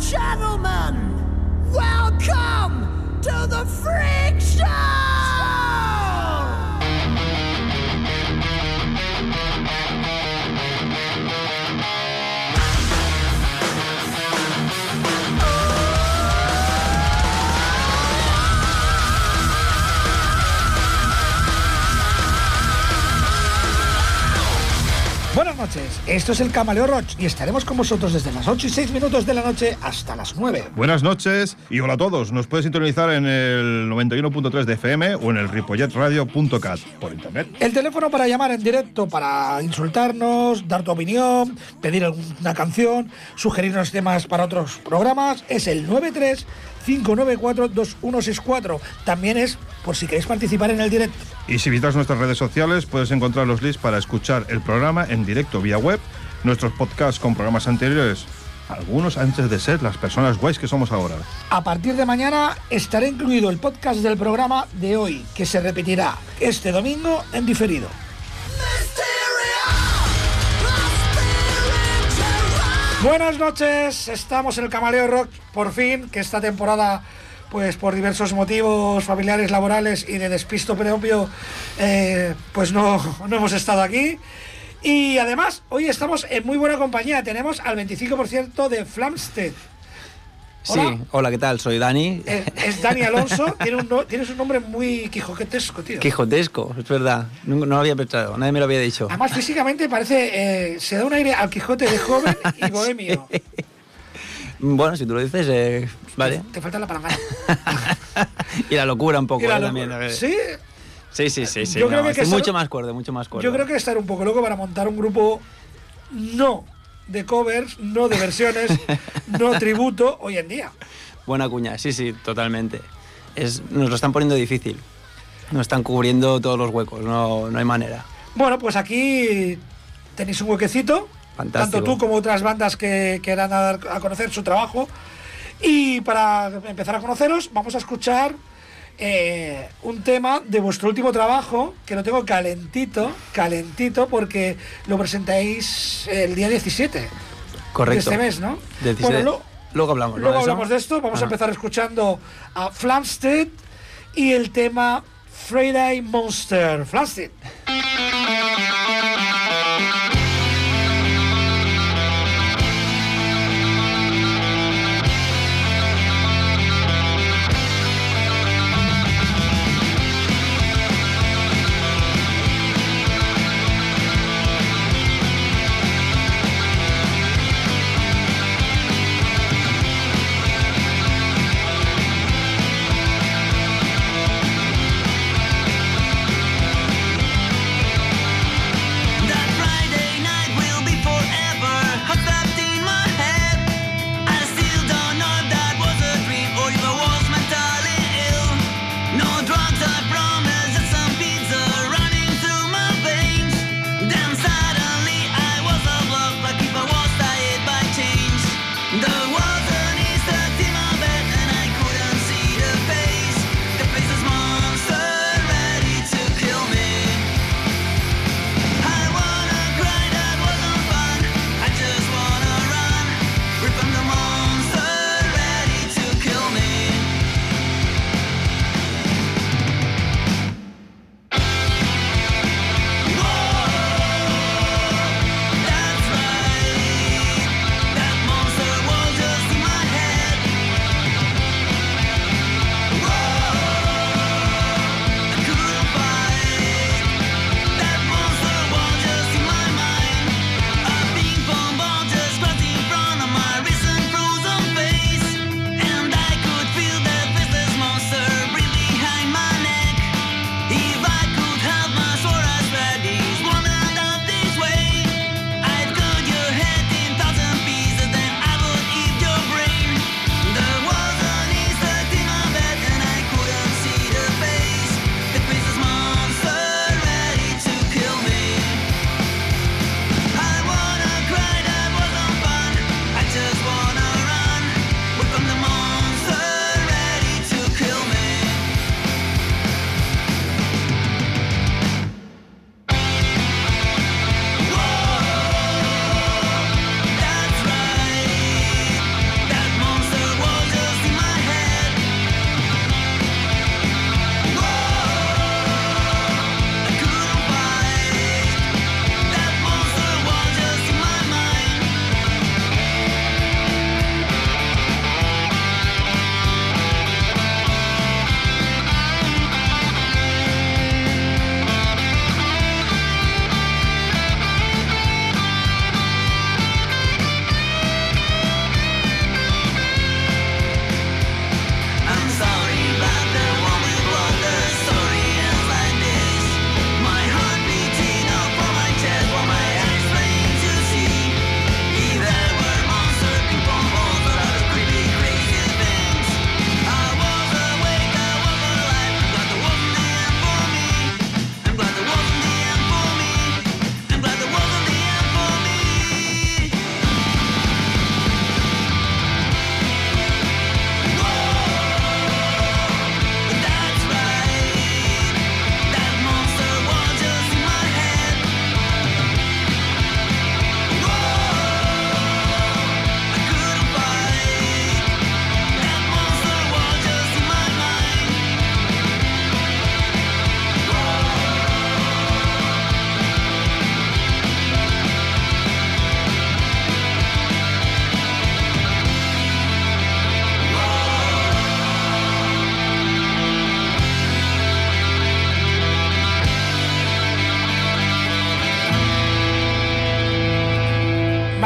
gentlemen, welcome to the Freak Show! Buenas noches, esto es el Camaleo Roach y estaremos con vosotros desde las 8 y 6 minutos de la noche hasta las 9. Buenas noches y hola a todos. Nos puedes sintonizar en el 91.3 de FM o en el ripolletradio.cat por internet. El teléfono para llamar en directo, para insultarnos, dar tu opinión, pedir alguna canción, sugerirnos temas para otros programas es el 93 594 2164. También es por si queréis participar en el directo. Y si visitas nuestras redes sociales puedes encontrar los links para escuchar el programa en directo vía web, nuestros podcasts con programas anteriores, algunos antes de ser las personas guays que somos ahora. A partir de mañana estará incluido el podcast del programa de hoy, que se repetirá este domingo en diferido. Buenas noches, estamos en el Camaleo Rock, por fin, que esta temporada, pues por diversos motivos familiares, laborales y de despisto propio, eh, pues no, no hemos estado aquí. Y además, hoy estamos en muy buena compañía, tenemos al 25% de Flamstead. Hola. Sí, hola, ¿qué tal? Soy Dani. Eh, es Dani Alonso, tiene un, no- tienes un nombre muy quijotesco, tío. Quijotesco, es verdad. No, no lo había pensado, nadie me lo había dicho. Además, físicamente parece, eh, se da un aire al Quijote de joven y bohemio. Bueno, si tú lo dices, eh, vale. Te falta la palangana. y la locura un poco la eh, locura. también. a ver. Sí, Sí, sí, sí. sí, Yo creo no, que hay que estoy ser- mucho más cuerdo, mucho más cuerdo. Yo creo que estar un poco loco para montar un grupo no de covers, no de versiones, no tributo hoy en día. Buena cuña, sí, sí, totalmente. Es, nos lo están poniendo difícil. Nos están cubriendo todos los huecos, no, no hay manera. Bueno, pues aquí tenéis un huequecito, Fantástico. tanto tú como otras bandas que quieran dar a conocer su trabajo. Y para empezar a conoceros, vamos a escuchar eh, un tema de vuestro último trabajo, que lo tengo calentito, calentito, porque lo presentáis el día 17 Correcto. de este mes, ¿no? 17. Bueno, lo- Luego hablamos. hablamos de esto. Vamos a empezar escuchando a Flamstead y el tema Friday Monster. Flamstead.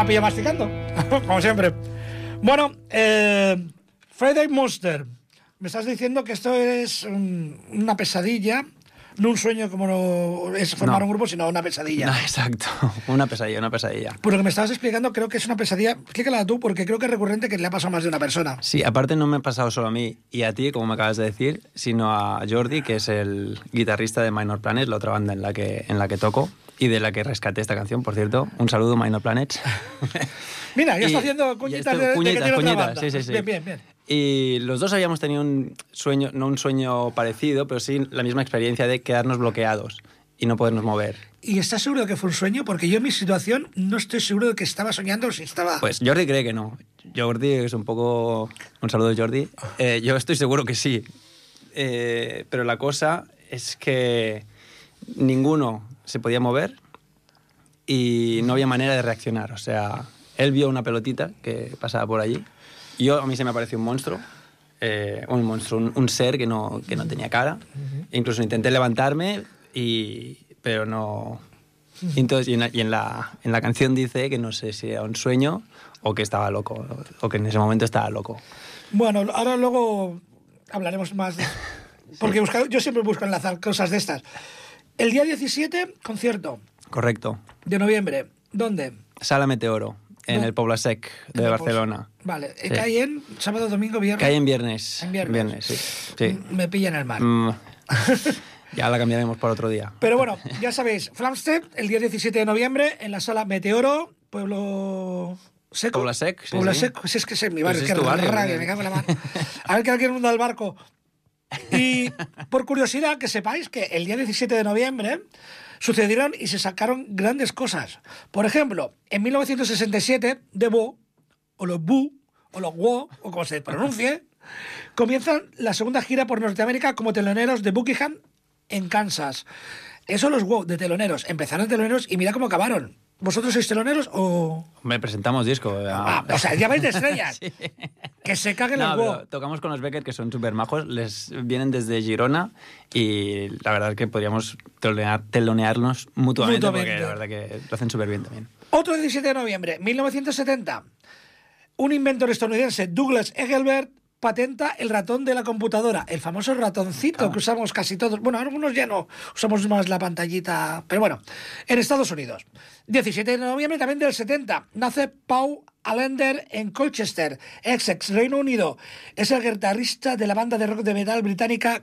Ha pillado masticando, como siempre. Bueno, eh, Friday Monster. Me estás diciendo que esto es un- una pesadilla, no un sueño como no es formar No. un grupo, sino una pesadilla. No, exacto. Una pesadilla, una pesadilla. Por lo que me estabas explicando, creo que es una pesadilla. Explícala tú, porque creo que es recurrente que le ha pasado a más de una persona. Sí, aparte no me ha pasado solo a mí y a ti, como me acabas de decir, sino a Jordi, que es el guitarrista de Minor Planets, la otra banda en la que, en la que toco y de la que rescaté esta canción, por cierto. Un saludo, Minor Planets. Mira, ya está haciendo cuñitas esto- de, de que cuñitas, otra cuñitas, banda. sí, sí, sí. Bien, bien, bien. Y los dos habíamos tenido un sueño, no un sueño parecido, pero sí la misma experiencia de quedarnos bloqueados y no podernos mover. ¿Y estás seguro de que fue un sueño? Porque yo en mi situación no estoy seguro de que estaba soñando o si estaba... Pues Jordi cree que no. Jordi es un poco... Un saludo, Jordi. Eh, yo estoy seguro que sí. Eh, pero la cosa es que ninguno se podía mover y no había manera de reaccionar. O sea, él vio una pelotita que pasaba por allí. Yo, a mí se me apareció un monstruo. eh, un monstruo, un, un ser que no, que no tenía cara. Incluso intenté levantarme, y, pero no... Y Entonces, y en, la, y en la- en la canción dice que no sé si era un sueño o que estaba loco, o que en ese momento estaba loco. Bueno, ahora luego hablaremos más. Porque yo siempre busco enlazar cosas de estas. El día 17, concierto Correcto. de noviembre. ¿Dónde? Sala Meteoro, en No. el Pobla Sec En de el Barcelona. Vale, Sí. cae en sábado, domingo, viernes. Cae en viernes. En viernes. sí. sí. Me pilla en el mar. Mm, ya la cambiaremos por otro día. Pero bueno, ya sabéis, Flamstead, el día 17 de noviembre, en la sala Meteoro, Pueblo Seco. Puebla Sec, sí, Puebla sí. Si es que es en mi barrio, Pues que es tu barrio, rabia, ¿eh? me cago en la mano. A ver que alguien hunda el barco. Y por curiosidad, que sepáis que el día 17 de noviembre sucedieron y se sacaron grandes cosas. Por ejemplo, en 1967, The Bo, o los Bu, o los Wo, o como se pronuncie, comienzan la segunda gira por Norteamérica como teloneros de Buckingham en Kansas. Eso los Wo, de teloneros. Empezaron teloneros y mira cómo acabaron. ¿Vosotros sois teloneros o...? Me presentamos disco. Ah, o sea, ya vais de estrellas. Que se caguen No, los Wo. tocamos con los Beckett, que son súper majos. Les vienen desde Girona y la verdad es que podríamos telonear- telonearnos mutuamente, Mutuamente. porque la verdad que lo hacen súper bien también. Otro 17 de noviembre, 1970. Un inventor estadounidense, Douglas Engelbert, patenta el ratón de la computadora, el famoso ratoncito que usamos casi todos. Bueno, algunos ya no, usamos más la pantallita, pero bueno, en Estados Unidos. 17 de noviembre también del 70, nace Paul Allender en Colchester, Essex, Reino Unido. Es el guitarrista de la banda de rock de metal británica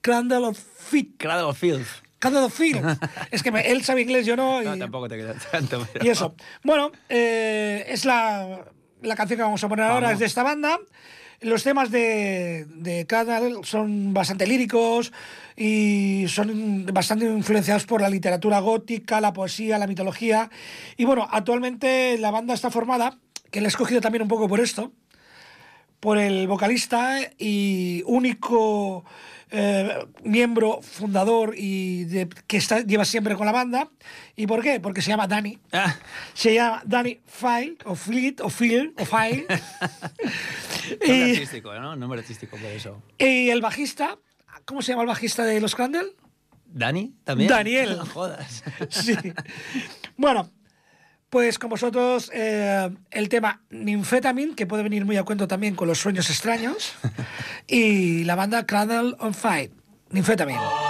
Cradle of Filth. Cradle of Filth. Cradle of Filth. es que me- él sabe inglés, yo no. No, y- tampoco te queda tanto. pero- y eso. Bueno, eh, es la, la canción que vamos a poner ahora, Vamos. es de esta banda. Los temas de, de Cradle son bastante líricos y son bastante influenciados por la literatura gótica, la poesía, la mitología. Y bueno, actualmente la banda está formada, que la he escogido también un poco por esto, por el vocalista y único eh, miembro fundador y de- que está, lleva siempre con la banda. ¿Y por qué? Porque se llama Danny. Ah, Se llama Danny File, o Fleet, o Phil, o File. nombre y, artístico, ¿no? Nombre artístico, por eso. y el bajista, ¿cómo se llama el bajista de los Crandall? ¿Dani también? Daniel. No jodas. Sí. Bueno, pues con vosotros eh, el tema Ninfetamin, que puede venir muy a cuento también con los sueños extraños, y la banda Cradle on Fight, Ninfetamin.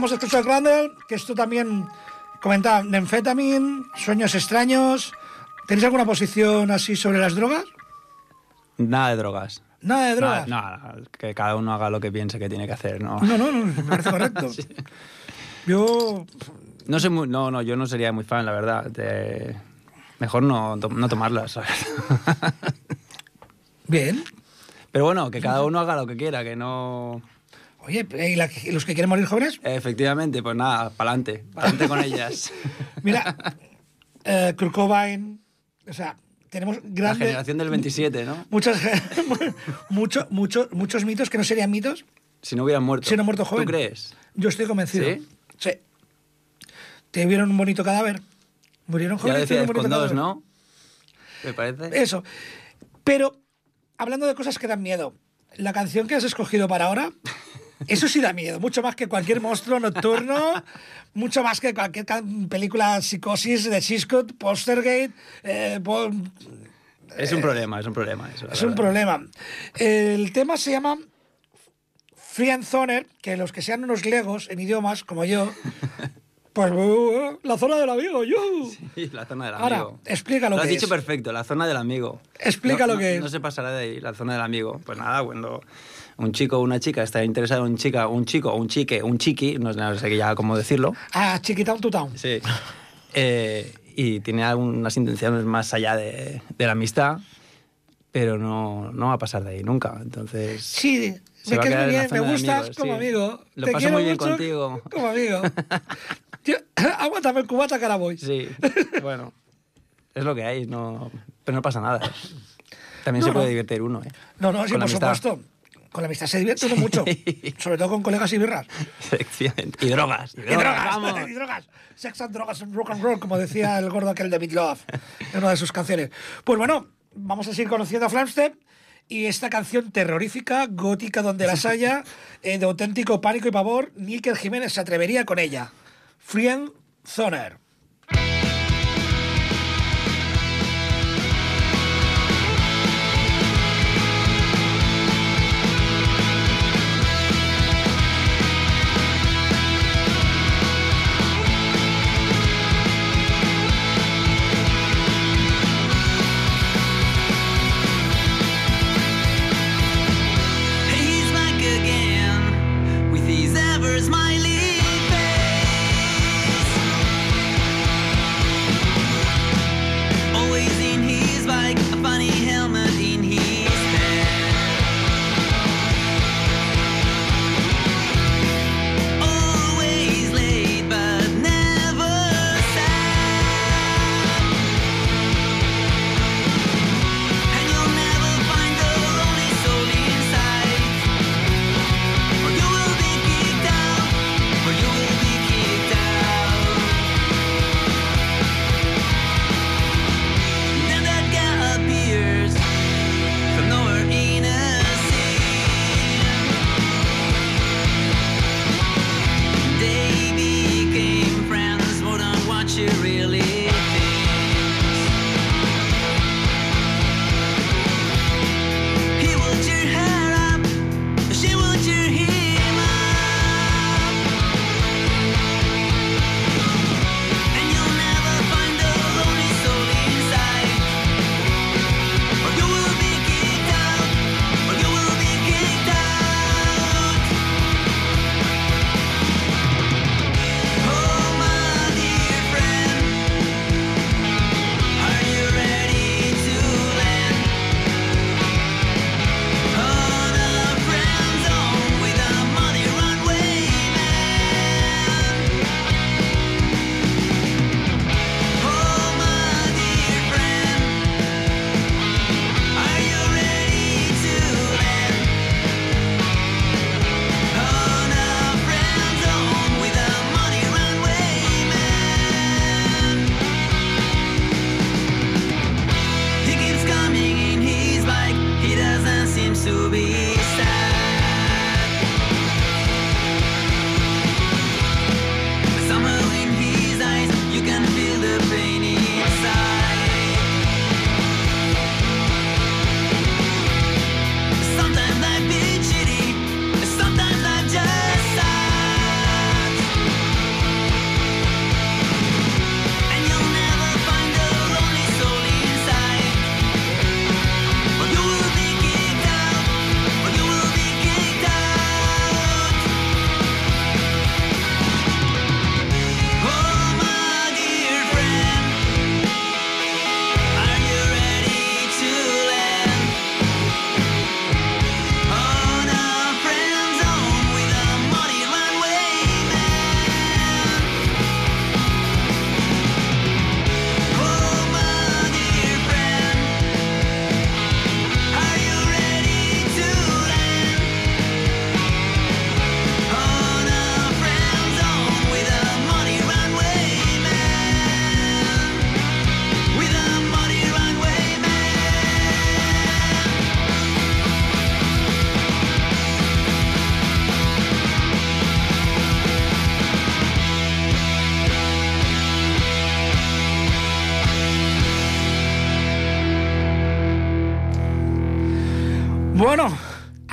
Hemos escuchado Grandel, que esto también comentaba Nenfetamin, sueños extraños. ¿Tenéis alguna posición así sobre las drogas? Nada de drogas. Nada de drogas. Nada, nada, que cada uno haga lo que piense que tiene que hacer, ¿no? No, no, no, me parece correcto. Yo. No sé muy- no, no, yo no sería muy fan, la verdad. de- Mejor no, no tomarlas, ¿sabes? Bien. Pero bueno, que cada uno haga lo que quiera, que no... Oye, ¿y, la- los que quieren morir jóvenes? Efectivamente, pues nada, pa'lante, pa'lante con ellas. Mira, eh, Kurt Cobain, o sea, tenemos La grandes. generación del 27, ¿no? Muchos, mucho, mucho, muchos mitos que no serían mitos Si no hubieran muerto. si no muerto joven. ¿Tú crees? Yo estoy convencido. ¿Sí? Sí. ¿Te vieron un bonito cadáver? ¿Murieron Ya jóvenes? decías tuvieron un con dos? ¿no? Me parece. Eso. Pero, hablando de cosas que dan miedo, la canción que has escogido para ahora, eso sí da miedo, mucho más que cualquier monstruo nocturno, mucho más que cualquier película psicosis de Hitchcock, Postergate, eh, Es un problema, es un problema. Eso, es un problema. El tema se llama Free and Zoner, que los que sean unos legos en idiomas, como yo, pues uh, la zona del amigo, yo. Sí, la zona del Ahora, amigo. explica lo has que dicho es. perfecto, la zona del amigo. Explica No- lo que es. No se pasará de ahí, la zona del amigo. Pues nada, cuando un chico o una chica está interesado en chica, un chico, un chique, un chiqui, no, no sé ya cómo decirlo. Ah, Chiquitown to Town. Sí. Eh, y tiene algunas intenciones más allá de, de la amistad, pero no, no va a pasar de ahí nunca. Entonces. Sí, me la bien, me gustas amigos, como sí. amigo. Lo Te paso muy bien mucho contigo. Como amigo. Tío, aguántame el cubata que ahora voy. Sí, bueno, es lo que hay, no, pero no pasa nada. También No, se puede no. divertir uno, ¿eh? No, no, sí, por amistad. supuesto. Con la amistad se divierte uno mucho. Sobre todo con colegas y birras. Efectivamente. Y drogas. Y Y drogas, drogas, vamos. y drogas. Sex and drogas and rock and roll, como decía el gordo aquel de Meat Love en una de sus canciones. Pues bueno, vamos a seguir conociendo a Flamstead y esta canción terrorífica, gótica donde las haya, eh, de auténtico pánico y pavor, Níker Jiménez se atrevería con ella. Frien Zoner.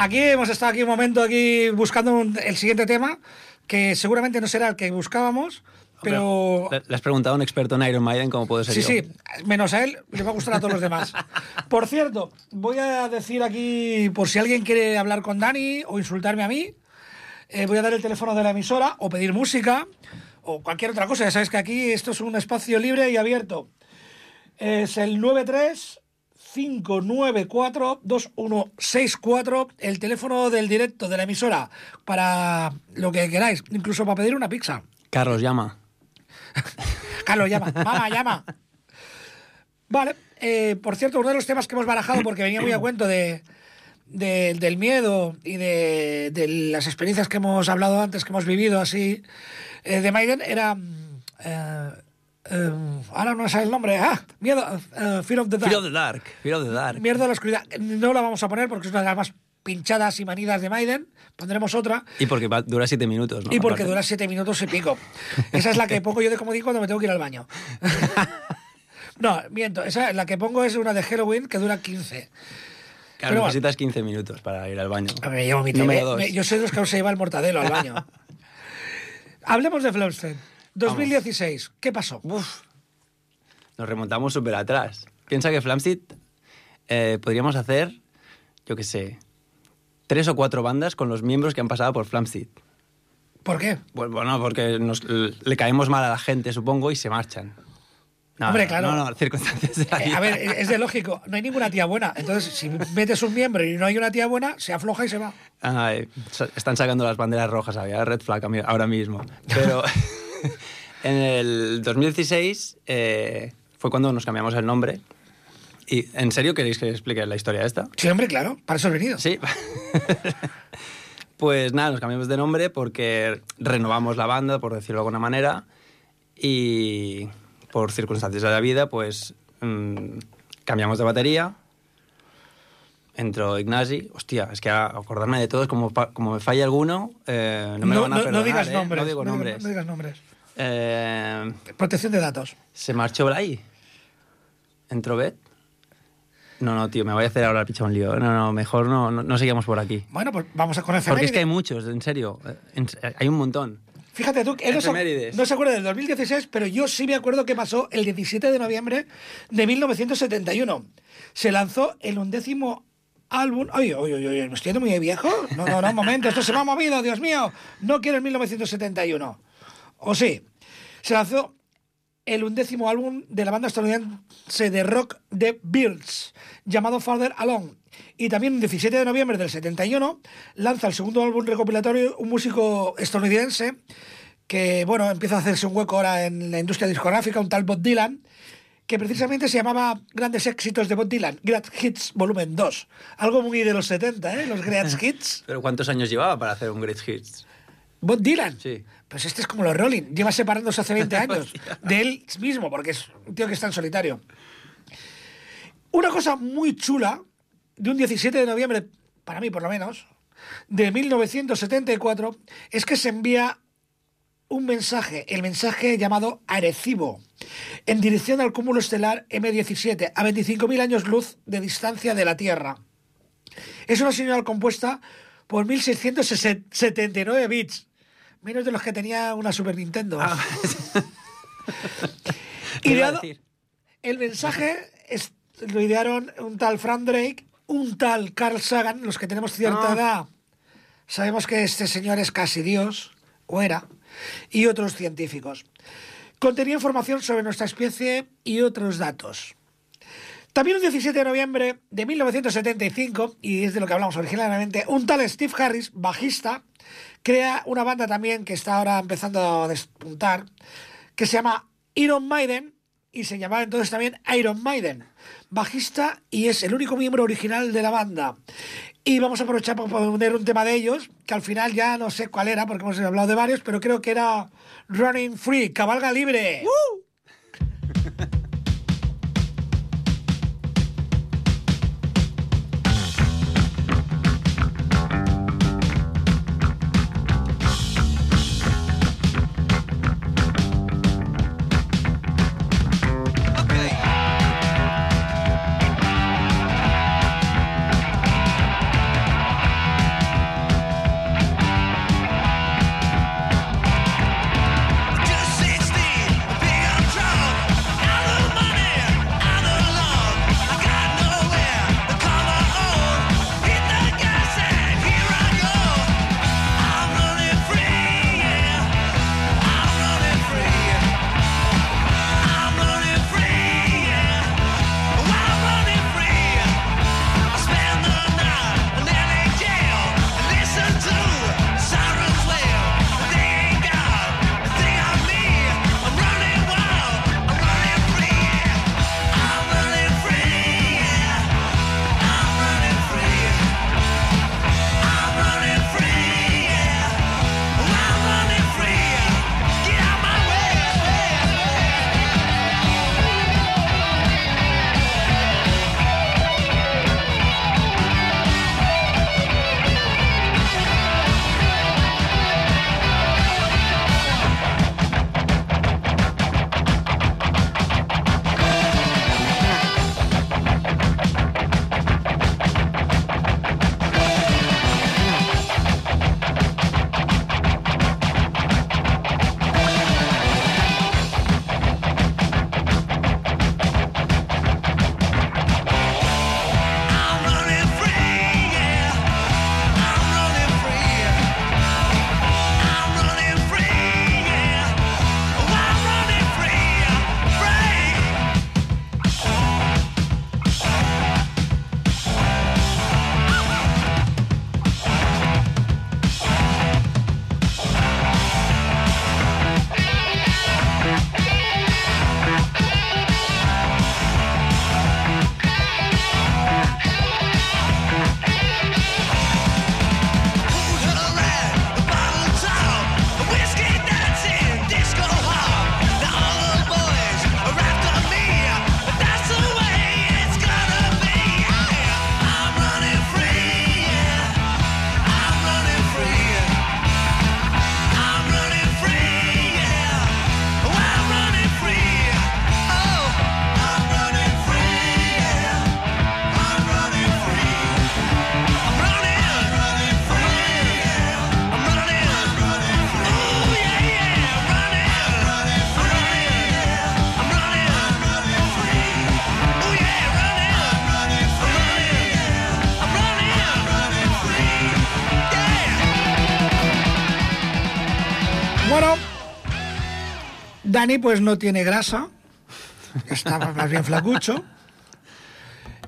Aquí hemos estado aquí un momento aquí buscando un- el siguiente tema, que seguramente no será el que buscábamos, pero... Le, has preguntado a un experto en Iron Maiden cómo puedo ser Sí, yo. sí, menos a él, le va a gustar a todos los demás. Por cierto, voy a decir aquí, por si alguien quiere hablar con Dani o insultarme a mí, eh, voy a dar el teléfono de la emisora o pedir música o cualquier otra cosa. Ya sabes que aquí esto es un espacio libre y abierto. Es el 93 594 2164, el teléfono del directo de la emisora para lo que queráis, incluso para pedir una pizza. Carlos, llama. Carlos, llama. Mamá, llama. Vale. eh, por cierto, uno de los temas que hemos barajado, porque venía muy a cuento de, de- del miedo y de, de las experiencias que hemos hablado antes, que hemos vivido así, eh, de Maiden, era... mm, eh, eh, ahora no me sale el nombre. Ah, miedo. eh, Fear of the Dark. Fear of the Dark. Fear of the Dark. Mierda de la oscuridad. No la vamos a poner porque es una de las más pinchadas y manidas de Maiden. Pondremos otra. Y porque va- dura siete minutos, ¿no? Y porque Aparte. dura siete minutos y pico. Esa es la que pongo yo de comodín cuando me tengo que ir al baño. no, miento. Esa, la que pongo es una de Halloween que dura 15. Claro, Pero necesitas 15 minutos para ir al baño. Ver, llevo mi TV. Me- Yo soy de los que aún se lleva el mortadelo al baño. Hablemos de Flamstead. 2016. ¿Qué pasó? Uf, nos remontamos súper atrás. Piensa que Flamsteed eh, podríamos hacer, yo qué sé, tres o cuatro bandas con los miembros que han pasado por Flamsteed. ¿Por qué? Pues, Bueno, porque nos, le caemos mal a la gente, supongo, y se marchan. No, Hombre, claro. No, no, circunstancias Eh, a ver, es de lógico. No hay ninguna tía buena. Entonces, si metes un miembro y no hay una tía buena, se afloja y se va. Ay, están sacando las banderas rojas, había red flag ahora mismo. Pero en el 2016 eh, fue cuando nos cambiamos el nombre. ¿Y en serio queréis que explique la historia esta? Sí, hombre, claro. Para eso he venido. Sí. pues nada, nos cambiamos de nombre porque renovamos la banda, por decirlo de alguna manera, y por circunstancias de la vida, pues mm, cambiamos de batería. Entró Ignasi. Hostia, es que acordarme de todos, como, como me falla alguno, eh, no me lo van a no perdonar, digas ¿eh? nombres. No digo digas- nombres. no digas nombres. Eh, Protección de datos. ¿Se marchó Blay? ¿Entró Bet? No, no, tío, me voy a hacer ahora el pichón lío. No, no, mejor no, no, no sigamos por aquí. Bueno, pues vamos a con Porque es que hay muchos, en serio. En- hay un montón. Fíjate tú, él no se, no se acuerda del 2016, pero yo sí me acuerdo que pasó el 17 de noviembre de 1971. Se lanzó el undécimo álbum. Oye, oye, oye, ¿me estoy yendo muy viejo? No, no, no, un momento, esto se me ha movido, Dios mío. No quiero el 1971. ¿O sí? Se lanzó el undécimo álbum de la banda estadounidense de rock The Beards, llamado Farther Along. Y también el 17 de noviembre del 71 lanza el segundo álbum recopilatorio, un músico estadounidense que, bueno, empieza a hacerse un hueco ahora en la industria discográfica, un tal Bob Dylan, que precisamente se llamaba Grandes Éxitos de Bob Dylan, Great Hits Volumen 2. Algo muy de los 70, ¿eh? Los Great Hits. ¿Pero cuántos años llevaba para hacer un Great Hits? Bob Dylan. Sí. Pues este es como los Rolling. Lleva separándose hace 20 años de él mismo, porque es un tío que está en solitario. Una cosa muy chula de un 17 de noviembre, para mí por lo menos, de 1974, es que se envía un mensaje, el mensaje llamado Arecibo, en dirección al cúmulo estelar M17, a 25.000 años luz de distancia de la Tierra. Es una señal compuesta por 1679 bits, menos de los que tenía una Super Nintendo. ¿Qué iba a Ideado- decir? el mensaje es- lo idearon un tal Frank Drake, un tal Carl Sagan, los que tenemos cierta Ah. edad. Sabemos que este señor es casi Dios, o era, y otros científicos. Contenía información sobre nuestra especie y otros datos. También un 17 de noviembre de 1975, y es de lo que hablamos originalmente, un tal Steve Harris, bajista, crea una banda también que está ahora empezando a despuntar, que se llama Iron Maiden, y se llamaba entonces también Iron Maiden, bajista y es el único miembro original de la banda. Y vamos a aprovechar para poner un tema de ellos, que al final ya no sé cuál era, porque hemos hablado de varios, pero creo que era Running Free, Cabalga Libre. Dani pues no tiene grasa, está más bien flacucho,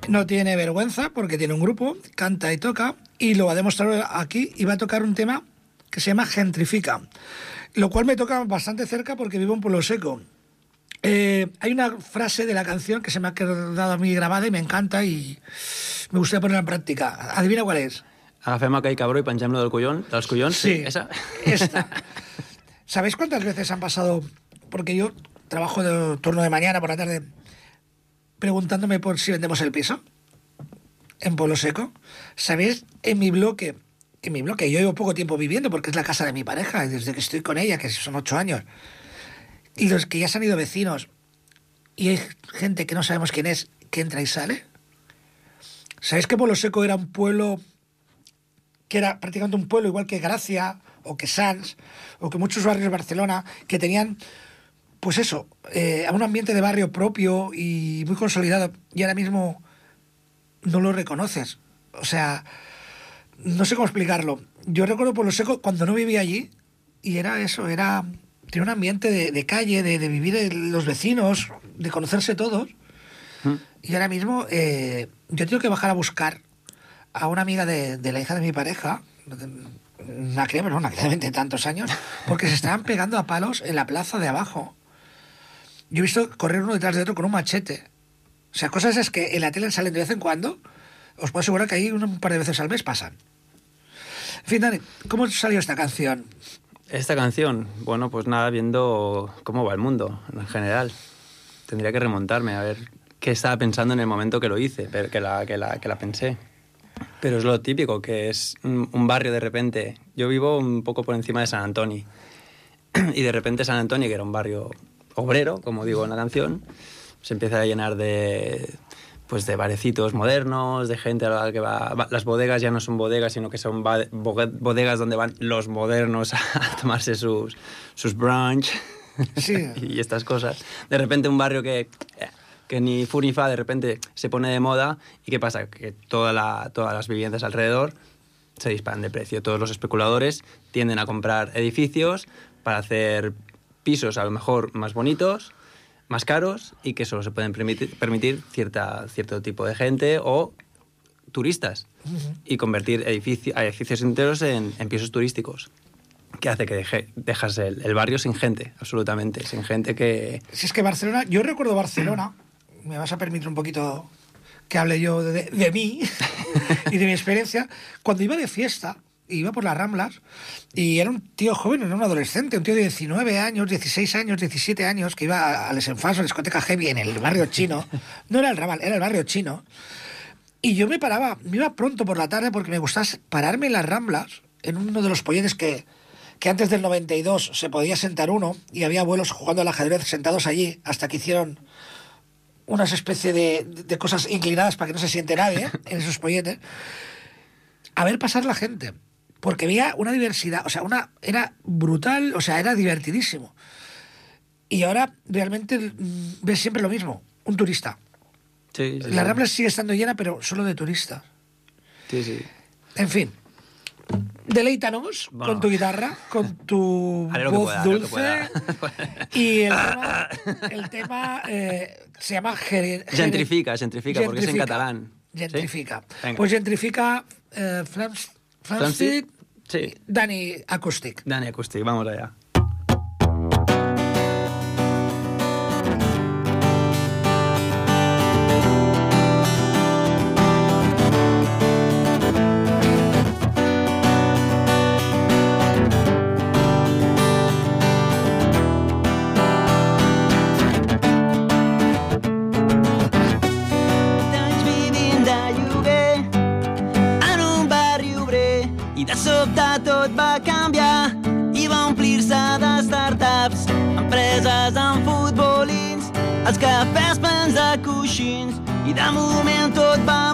no tiene vergüenza porque tiene un grupo, canta y toca, y lo va a demostrar aquí y va a tocar un tema que se llama Gentrifica, lo cual me toca bastante cerca porque vivo en Pueblo Seco. Eh, hay una frase de la canción que se me ha quedado a mí grabada y me encanta y me gustaría ponerla en práctica. Adivina cuál es. Agafem aquell cabró i pengem-lo del collon, dels collons. Sí, Esa? esta. ¿Sabéis cuántas veces han pasado? Porque yo trabajo de turno de mañana por la tarde preguntándome por si vendemos el piso en Pueblo Seco. ¿Sabéis? En mi bloque, en mi bloque, yo llevo poco tiempo viviendo porque es la casa de mi pareja, desde que estoy con ella, que son ocho años. Y los que ya se han ido vecinos y hay gente que no sabemos quién es, que entra y sale. ¿Sabéis que Pueblo Seco era un pueblo que era prácticamente un pueblo igual que Gracia o que Sans o que muchos barrios de Barcelona que tenían pues eso, eh, un ambiente de barrio propio y muy consolidado y ahora mismo no lo reconoces. O sea, no sé cómo explicarlo. Yo recuerdo Pueblo Seco cuando no vivía allí y era eso, era tenía un ambiente de, de calle, de, de vivir los vecinos, de conocerse todos. Y ahora mismo eh, yo tengo que bajar a buscar a una amiga de, de la hija de mi pareja, una cría, pero una cría de 20 tantos años, porque se estaban pegando a palos en la plaza de abajo. Yo he visto correr uno detrás de otro con un machete. O sea, cosas es que en la tele salen de vez en cuando. Os puedo asegurar que ahí un par de veces al mes pasan. En fin, Dani, ¿cómo salió esta canción? Esta canción, bueno, pues nada, viendo cómo va el mundo en general. Tendría que remontarme a ver qué estaba pensando en el momento que lo hice, que la, que la, que la pensé. Pero es lo típico, que es un barrio de repente. Yo vivo un poco por encima de San Antonio. Y de repente San Antonio, que era un barrio obrero, como digo en la canción, se empieza a llenar de pues de barecitos modernos, de gente a la que va, va- Las bodegas ya no son bodegas, sino que son bodegas donde van los modernos a tomarse sus, sus brunch Sí. y estas cosas. De repente un barrio que, que ni fu ni fa, de repente se pone de moda. ¿Y qué pasa? Que toda la- todas las viviendas alrededor se disparan de precio. Todos los especuladores tienden a comprar edificios para hacer pisos a lo mejor más bonitos, más caros y que solo se pueden permitir, permitir cierta, cierto tipo de gente o turistas y convertir edifici- a edificios enteros en, en pisos turísticos. Que hace que deje- dejas el, el barrio sin gente, absolutamente, sin gente que... Si es que Barcelona, yo recuerdo Barcelona, me vas a permitir un poquito que hable yo de, de mí y de mi experiencia, cuando iba de fiesta, iba por las Ramblas y era un tío joven, era un adolescente, un tío de 19 años, 16 años, 17 años, que iba a, Les a la discoteca Heavy en el barrio chino. No era el Ramal, era el barrio chino. Y yo me paraba, me iba pronto por la tarde porque me gustaba pararme en las Ramblas, en uno de los polletes que, que antes del 92 se podía sentar uno y había abuelos jugando al ajedrez sentados allí hasta que hicieron unas especie de, de cosas inclinadas para que no se siente nadie ¿eh? en esos polletes. A ver pasar la gente. Porque había una diversidad, o sea, una era brutal, o sea, era divertidísimo. Y ahora realmente mm, ves siempre lo mismo, un turista. Sí, sí, La. Rambla sigue estando llena, pero solo de turistas. Sí, sí. En fin. Deleítanos Bueno. con tu guitarra, con tu voz pueda, dulce. y el tema, el tema eh, se llama Gentrifica, gentrifica, porque es en catalán. Gentrifica. Pues gentrifica eh, Flams, Flamsteed, Sí. Dani Acoustic. Dani Acoustic, vamos allá. Els cafès plens de coixins i de moment tot va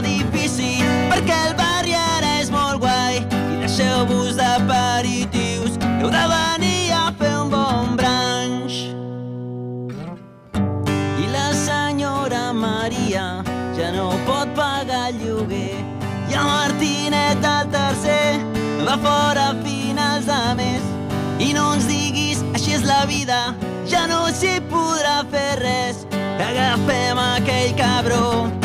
l'edifici perquè el barri ara és molt guai i deixeu-vos d'aperitius, heu de venir a fer un bon branch. I la senyora Maria ja no pot pagar el lloguer. I el Martinet el tercer va fora a finals de mes. I no ens diguis, així és la vida, ja no s'hi podrà fer res. Agafem aquell cabró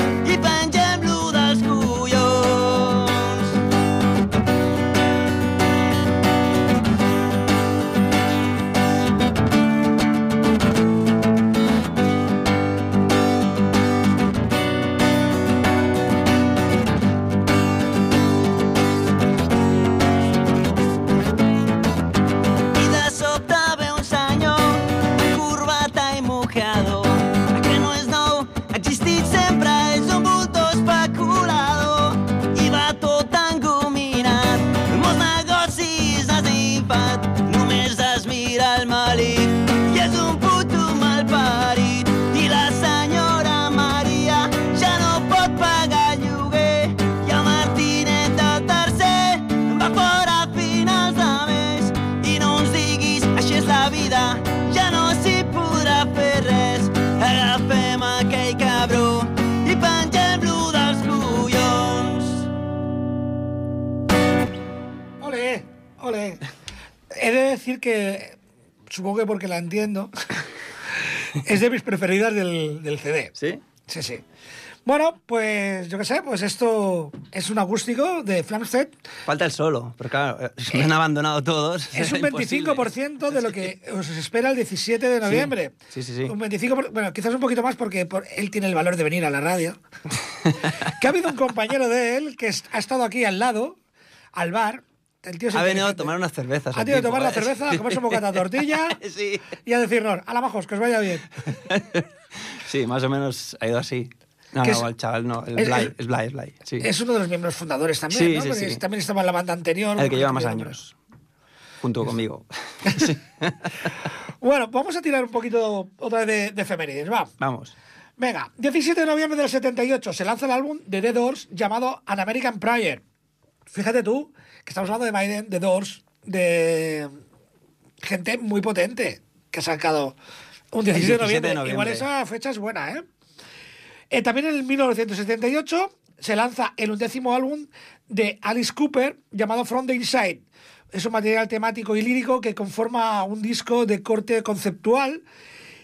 que, supongo que porque la entiendo, es de mis preferidas del, del CD. ¿Sí? Sí, sí. Bueno, pues yo qué sé, pues esto es un acústico de Flamstead. Falta el solo, pero claro, eh, me han abandonado todos. Es un era imposible. 25% de lo que os espera el 17 de noviembre. Sí, sí, sí. Un 25%, por- bueno, quizás un poquito más porque por- él tiene el valor de venir a la radio. que ha habido un compañero de él que ha estado aquí al lado, al bar. El tío Ha venido a tomar unas cervezas. Ha tenido que tipo, tomar la ¿eh? cerveza, a comerse un bocata de tortilla sí. y a decirnos, a la majos, que os vaya bien. Sí, más o menos ha ido así. No, no, es- el chaval no, el es- Blay, es- Blay, es Blay. Sí. Es uno de los miembros fundadores también, Sí, ¿no? sí, Porque también estaba en la banda anterior. el que lleva más años, junto conmigo. Bueno, vamos a tirar un poquito otra vez de, de efemérides, va. Vamos. Venga, 17 de noviembre del 78 se lanza el álbum de The Doors llamado An American Prayer. Fíjate tú que estamos hablando de Maiden, The Doors, de gente muy potente que ha sacado un 17, de, 17 de noviembre. Igual esa fecha es buena, ¿eh? Eh, También en el 1978 se lanza el undécimo álbum de Alice Cooper llamado From the Inside. Es un material temático y lírico que conforma un disco de corte conceptual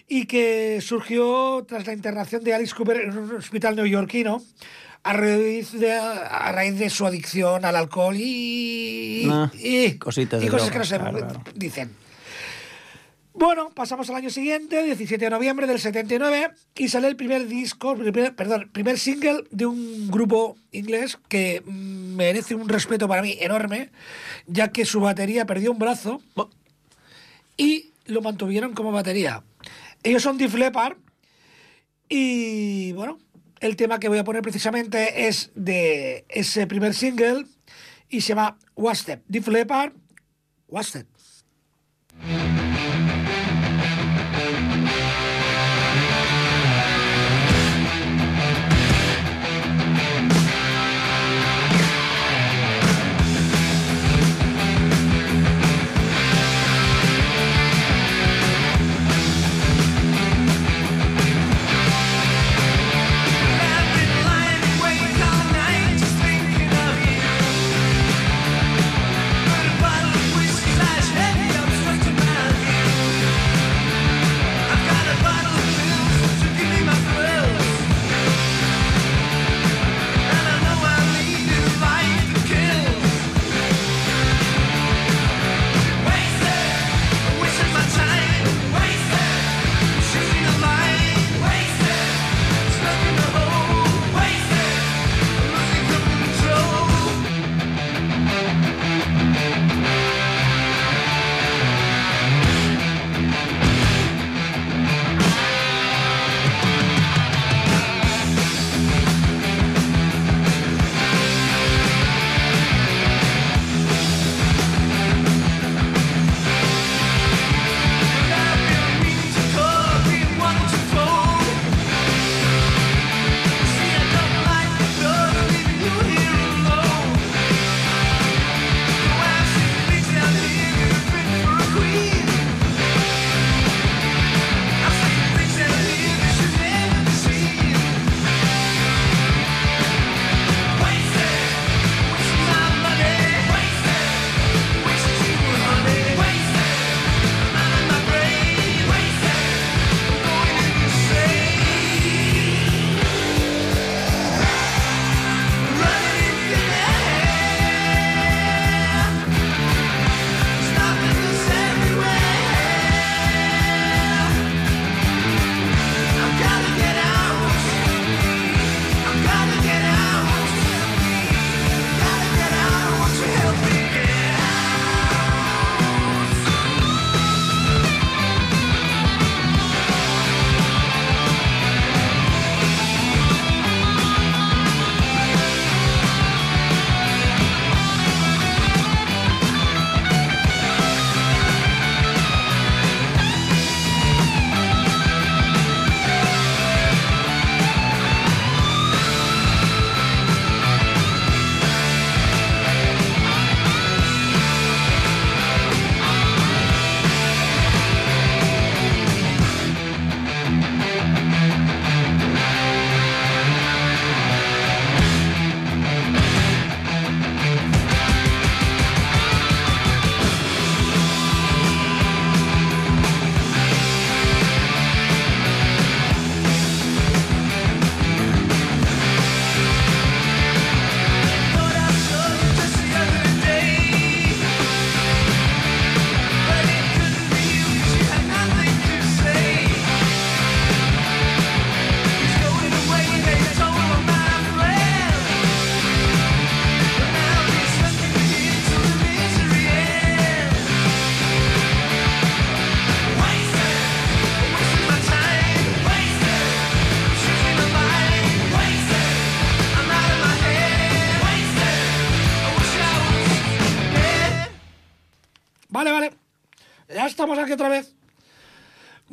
y que surgió tras la internación de Alice Cooper en un hospital neoyorquino a raíz de, a raíz de su adicción al alcohol y, Ah, y cositas y cosas que no se claro, claro. dicen. Bueno, pasamos al año siguiente, 17 de noviembre del 79, y sale el primer disco, primer- perdón, primer single de un grupo inglés que merece un respeto para mí enorme, ya que su batería perdió un brazo y lo mantuvieron como batería. Ellos son Def Leppard y bueno, el tema que voy a poner precisamente es de ese primer single y se llama Wasted. Def Leppard, Wasted. I've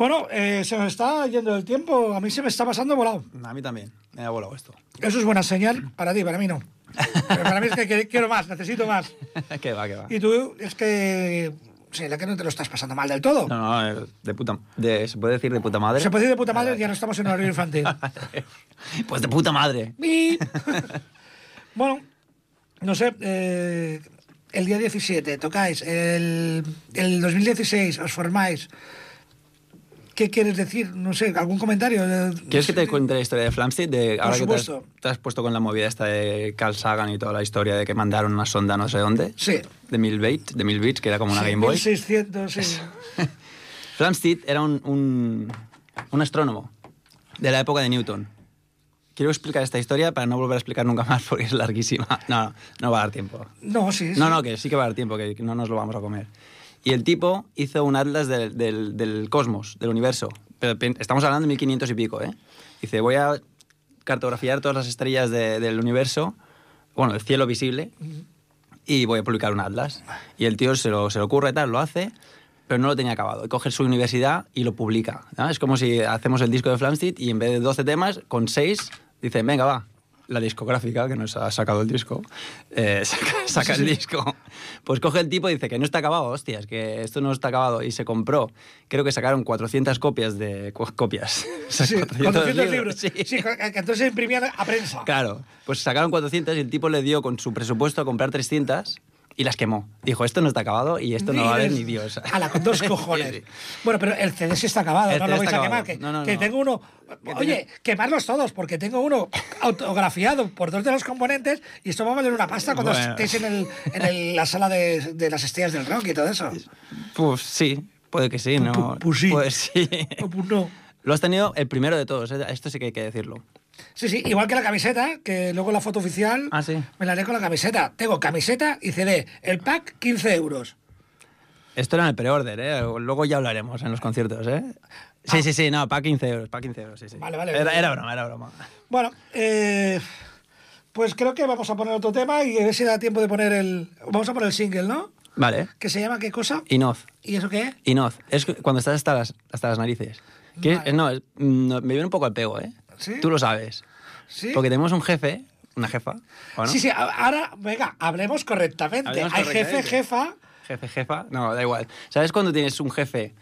Bueno, eh, se nos está yendo el tiempo. A mí se me está pasando volado. A mí también. Me ha volado esto. Eso es buena señal para ti, para mí no. Pero para mí es que quiero más, necesito más. que va, que va. Y tú es que. Sí, la que no te lo estás pasando mal del todo. No, no, eh, de puta... De, ¿Se puede decir de puta madre? Se puede decir de puta madre, ya no estamos en horario infantil. pues de puta madre. Bueno, no sé, eh, el día 17 tocáis, el, el 2016 os formáis. ¿Qué quieres decir? No sé, ¿algún comentario? ¿Quieres que te cuente la historia de Flamsteed? De, ahora que te has, supuesto. te has puesto con la movida esta de Carl Sagan y toda la historia de que mandaron una sonda no sé dónde. Sí. De mil bits, de mil bits, que era como una Sí, Game Boy. 1600, sí. Flamsteed era un, un, un astrónomo de la época de Newton. Quiero explicar esta historia para no volver a explicar nunca más porque es larguísima. No, no, no va a dar tiempo. No, sí. No, sí. no, que sí que va a dar tiempo, que no nos lo vamos a comer. Y el tipo hizo un atlas del, del- del cosmos, del universo. Pero estamos hablando de 1500 y pico, ¿eh? Dice, voy a cartografiar todas las estrellas de- del universo, bueno, el cielo visible, y voy a publicar un atlas. Y el tío se lo, se lo ocurre tal, lo hace, pero no lo tenía acabado. Coge su universidad y lo publica. ¿no? Es como si hacemos el disco de Flamsteed y en vez de 12 temas, con 6, dicen, venga, va. La discográfica que nos ha sacado el disco, eh, saca, saca el disco. Pues coge el tipo y dice que no está acabado, hostias, que esto no está acabado. Y se compró, creo que sacaron 400 copias de... copias. Sí, 400 libros. sí. Sí, que que entonces se imprimían a prensa. Claro, pues sacaron 400 y el tipo le dio con su presupuesto a comprar 300 y las quemó. Dijo, esto no está acabado y esto no va a haber ni Dios. ala, con dos cojones. Sí, sí. Bueno, pero el CD sí está acabado, El no lo vais a quemar. Que, No, no, que no. tengo uno. Oye, quemarlos todos, porque tengo uno autografiado por dos de los componentes y esto va a valer una pasta cuando Bueno. estéis en, el, en el- la sala de, de las estrellas del rock y todo eso. Pues sí, puede que sí, ¿no? Pu- pues sí. Pues sí. Pues no. Lo has tenido el primero de todos, ¿eh? esto sí que hay que decirlo. Sí, sí, igual que la camiseta, que luego la foto oficial Ah, sí. me la haré con la camiseta. Tengo camiseta y CD. El pack, 15 euros. Esto era en el pre-order, ¿eh? Luego ya hablaremos en los conciertos, ¿eh? Sí, sí, sí, no, para 15 euros, para 15 euros, sí, sí. Ah. Vale, vale. Era, era broma, era broma. Bueno, eh, pues creo que vamos a poner otro tema y a ver si da tiempo de poner el. Vamos a poner el single, ¿no? Vale. ¿Que se llama qué cosa? Inoz. ¿Y eso qué es? Inoz. Es cuando estás hasta las, hasta las narices. Vale. No, es- no, me viene un poco al pego, ¿eh? ¿Sí? Tú lo sabes. ¿Sí? Porque tenemos un jefe, una jefa. Sí, sí, ahora, venga, hablemos correctamente. Hablemos Hay jefe, jefa. Jefe, jefa, no, da igual. ¿Sabes cuando tienes un jefe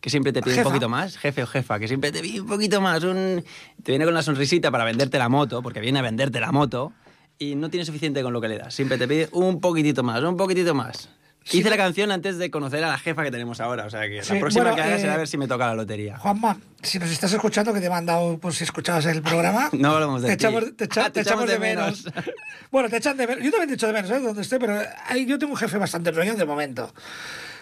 que siempre te pide Jefa. un poquito más? Jefe o jefa, que siempre te pide un poquito más, un... te viene con la sonrisita para venderte la moto, porque viene a venderte la moto, y no tiene suficiente con lo que le das. Siempre te pide un poquitito más, un poquitito más. Sí, Hice la canción antes de conocer a la jefa que tenemos ahora, o sea que Sí, la próxima bueno, que haga eh, será a ver si me toca la lotería. Juanma, si nos estás escuchando, que te he mandado, pues si escuchabas el programa. No hablamos de te echamos, te, echa- Ah, te echamos de menos. bueno, te echan de menos. Yo también te echo de menos, ¿eh? Donde estoy, pero ahí yo tengo un jefe bastante enrollado de momento.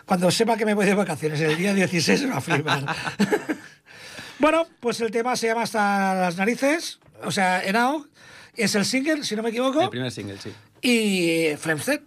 Cuando sepa que me voy de vacaciones el día 16 me va a flipar. bueno, pues el tema se llama Hasta las narices, o sea, Enao. Es el single, si no me equivoco. El primer single, sí. Y Flemstead.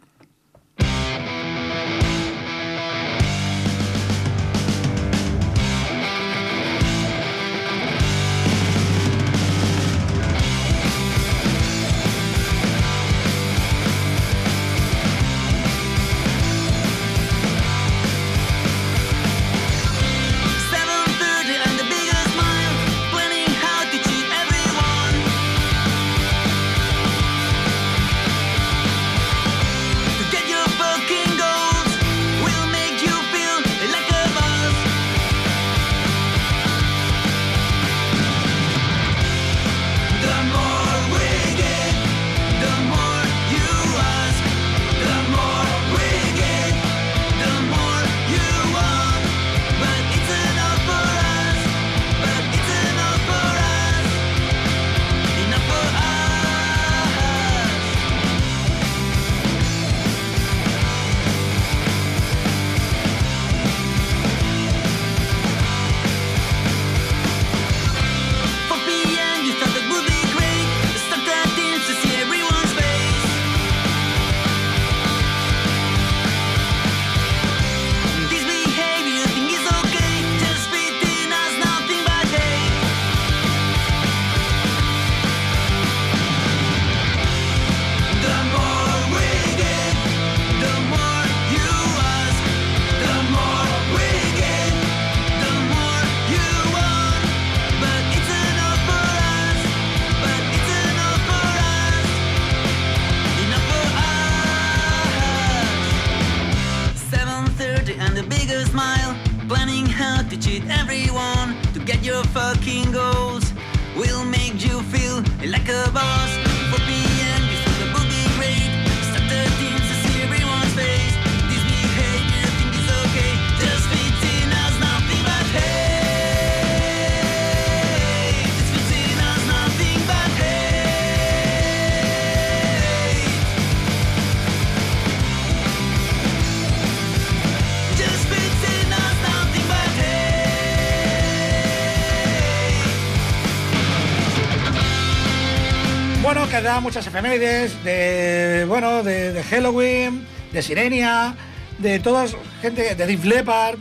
Muchas efemérides de, bueno, de, de Halloween, de Sirenia, de todas, gente, de Deep Leppard,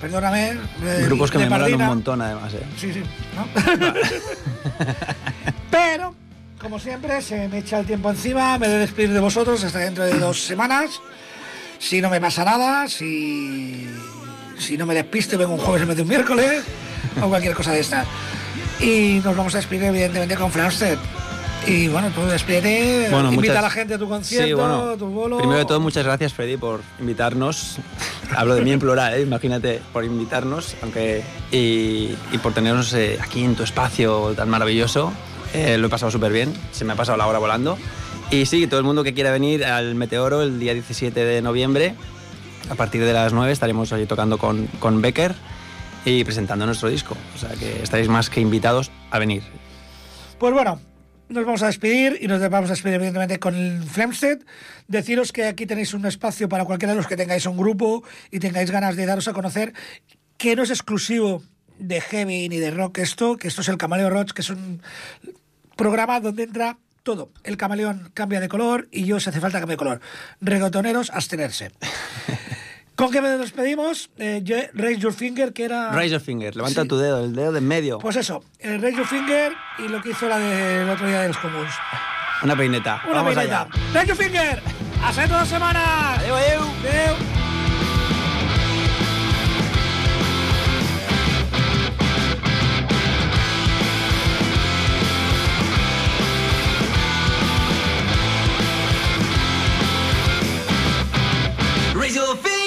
perdóname. de- Grupos que me molan un montón, además. ¿eh? Sí, sí, ¿no? Pero, como siempre, se me echa el tiempo encima, me he de despedir de vosotros hasta dentro de dos semanas. Si no me pasa nada, si, si no me despisto, vengo un jueves en vez de un miércoles, o cualquier cosa de esta. Y nos vamos a despedir, evidentemente, con Flamstead. Y bueno, tú despídete, Bueno, invita muchas- a la gente a tu concierto, Sí, bueno, tu bolo. Primero de todo, muchas gracias, Freddy, por invitarnos. Hablo de mí en plural, ¿eh? imagínate, por invitarnos aunque y, y por tenernos eh, aquí en tu espacio tan maravilloso. Eh, lo he pasado súper bien, se me ha pasado la hora volando. Y sí, todo el mundo que quiera venir al Meteoro el día 17 de noviembre, a partir de las 9 estaremos allí tocando con, con Becker y presentando nuestro disco. O sea que estaréis más que invitados a venir. Pues bueno, nos vamos a despedir y nos vamos a despedir evidentemente con el Flamstead. Deciros que aquí tenéis un espacio para cualquiera de los que tengáis un grupo y tengáis ganas de daros a conocer, que no es exclusivo de heavy ni de rock esto, que esto es el Camaleo Rock, que es un programa donde entra todo. El camaleón cambia de color y yo, si hace falta, cambio de color. Regotoneros, abstenerse. ¿Con qué nos despedimos? Eh, yo- Raise Your Finger, que era... Raise your finger, levanta Sí. tu dedo, el dedo de en medio. Pues eso, el Raise Your Finger y lo que hizo la del otro día de los comuns. Una peineta. Una Vamos peineta. allá. Raise Your Finger. Hasta semanas. Adeu, adeu. Adeu. Raise your finger